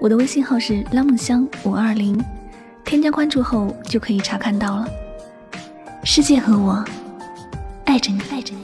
我的微信号是拉梦香五二零，添加关注后就可以查看到了。世界和我爱着你，爱着你。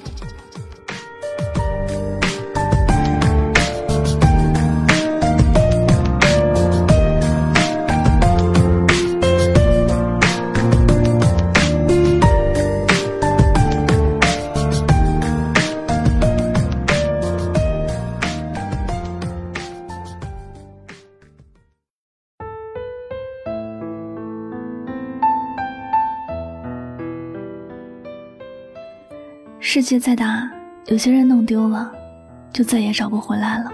世界再大，有些人弄丢了，就再也找不回来了。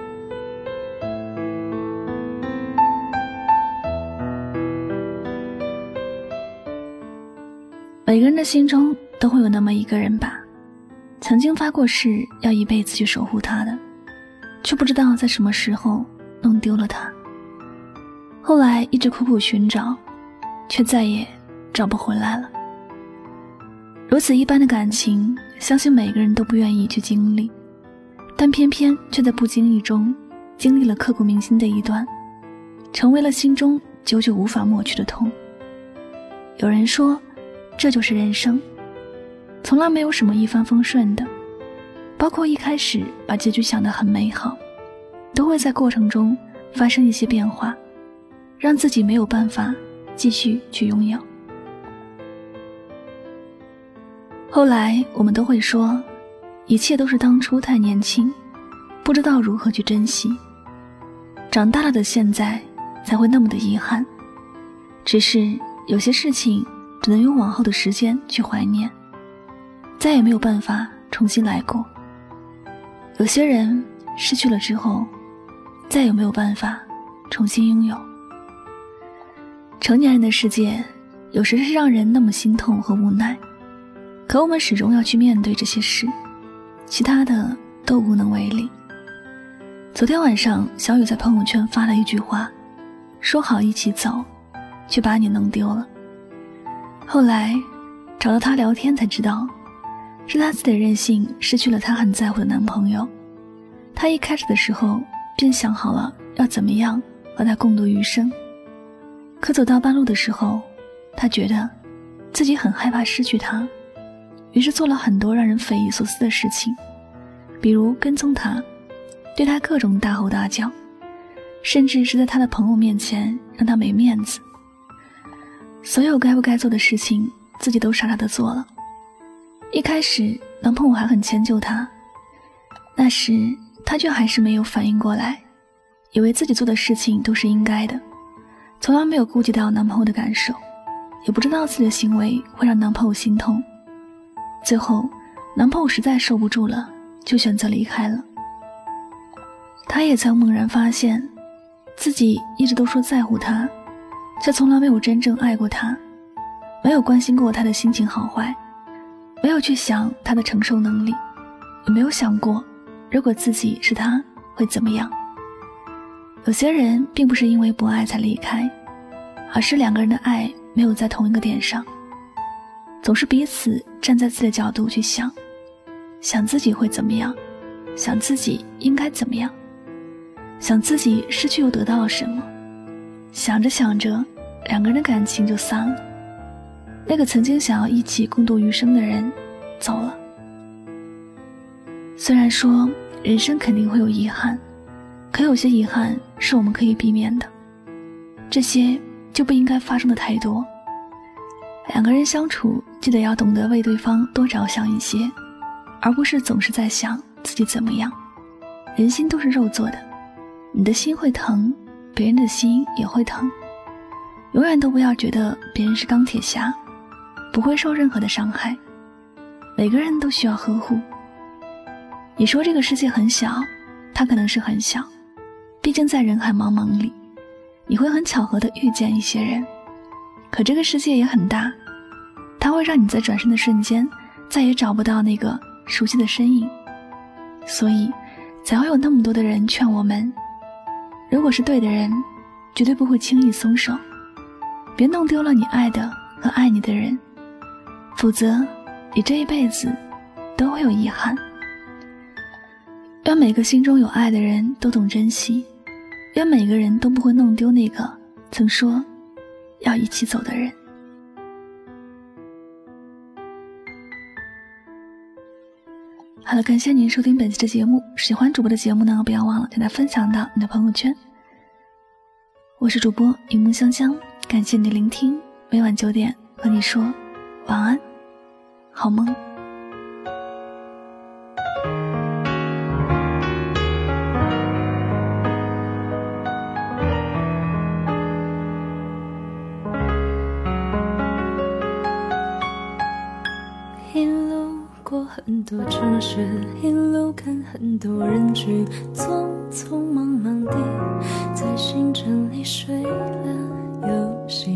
每个人的心中都会有那么一个人吧，曾经发过誓要一辈子去守护他的，却不知道在什么时候弄丢了他。后来一直苦苦寻找，却再也找不回来了。如此一般的感情。相信每个人都不愿意去经历，但偏偏却在不经意中经历了刻骨铭心的一段，成为了心中久久无法抹去的痛。有人说，这就是人生，从来没有什么一帆风顺的，包括一开始把结局想得很美好，都会在过程中发生一些变化，让自己没有办法继续去拥有。后来我们都会说，一切都是当初太年轻，不知道如何去珍惜。长大了的现在才会那么的遗憾。只是有些事情只能用往后的时间去怀念，再也没有办法重新来过。有些人失去了之后，再也没有办法重新拥有。成年人的世界，有时是让人那么心痛和无奈。可我们始终要去面对这些事，其他的都无能为力。昨天晚上，小雨在朋友圈发了一句话：“说好一起走，却把你弄丢了。”后来找到他聊天才知道，是他自己的任性失去了他很在乎的男朋友。他一开始的时候便想好了要怎么样和他共度余生，可走到半路的时候，他觉得自己很害怕失去他。于是做了很多让人匪夷所思的事情，比如跟踪他，对他各种大吼大叫，甚至是在他的朋友面前让他没面子。所有该不该做的事情，自己都傻傻的做了。一开始，男朋友还很迁就她，那时她却还是没有反应过来，以为自己做的事情都是应该的，从来没有顾及到男朋友的感受，也不知道自己的行为会让男朋友心痛。最后，男朋友实在受不住了，就选择离开了。她也曾猛然发现，自己一直都说在乎他，却从来没有真正爱过他，没有关心过他的心情好坏，没有去想他的承受能力，也没有想过，如果自己是他会怎么样。有些人并不是因为不爱才离开，而是两个人的爱没有在同一个点上。总是彼此站在自己的角度去想，想自己会怎么样，想自己应该怎么样，想自己失去又得到了什么，想着想着，两个人的感情就散了。那个曾经想要一起共度余生的人，走了。虽然说人生肯定会有遗憾，可有些遗憾是我们可以避免的，这些就不应该发生的太多。两个人相处，记得要懂得为对方多着想一些，而不是总是在想自己怎么样。人心都是肉做的，你的心会疼，别人的心也会疼。永远都不要觉得别人是钢铁侠，不会受任何的伤害。每个人都需要呵护。你说这个世界很小，它可能是很小，毕竟在人海茫茫里，你会很巧合的遇见一些人，可这个世界也很大，会让你在转身的瞬间再也找不到那个熟悉的身影，所以才会有那么多的人劝我们：如果是对的人，绝对不会轻易松手，别弄丢了你爱的和爱你的人，否则你这一辈子都会有遗憾。愿每个心中有爱的人都懂珍惜。愿每个人都不会弄丢那个曾说要一起走的人。好了，感谢您收听本期的节目。喜欢主播的节目呢，不要忘了将它分享到你的朋友圈。我是主播云梦香香，感谢你的聆听。每晚九点和你说晚安，好梦。一路过很多城市，一路看很多人群，匆匆忙忙地在星辰里睡了又醒，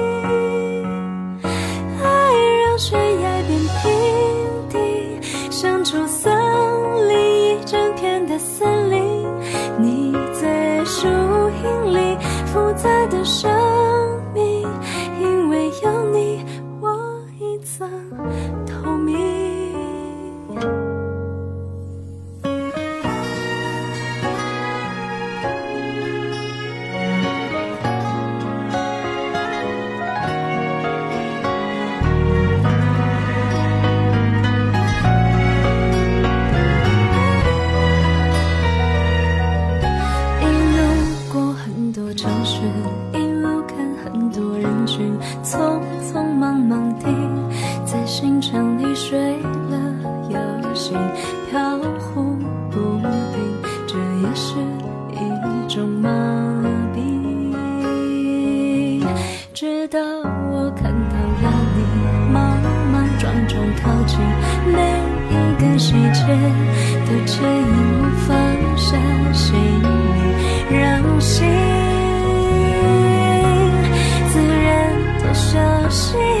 看到了你慢慢撞撞靠近每一个细节都牵引我放下行李让心自然的休息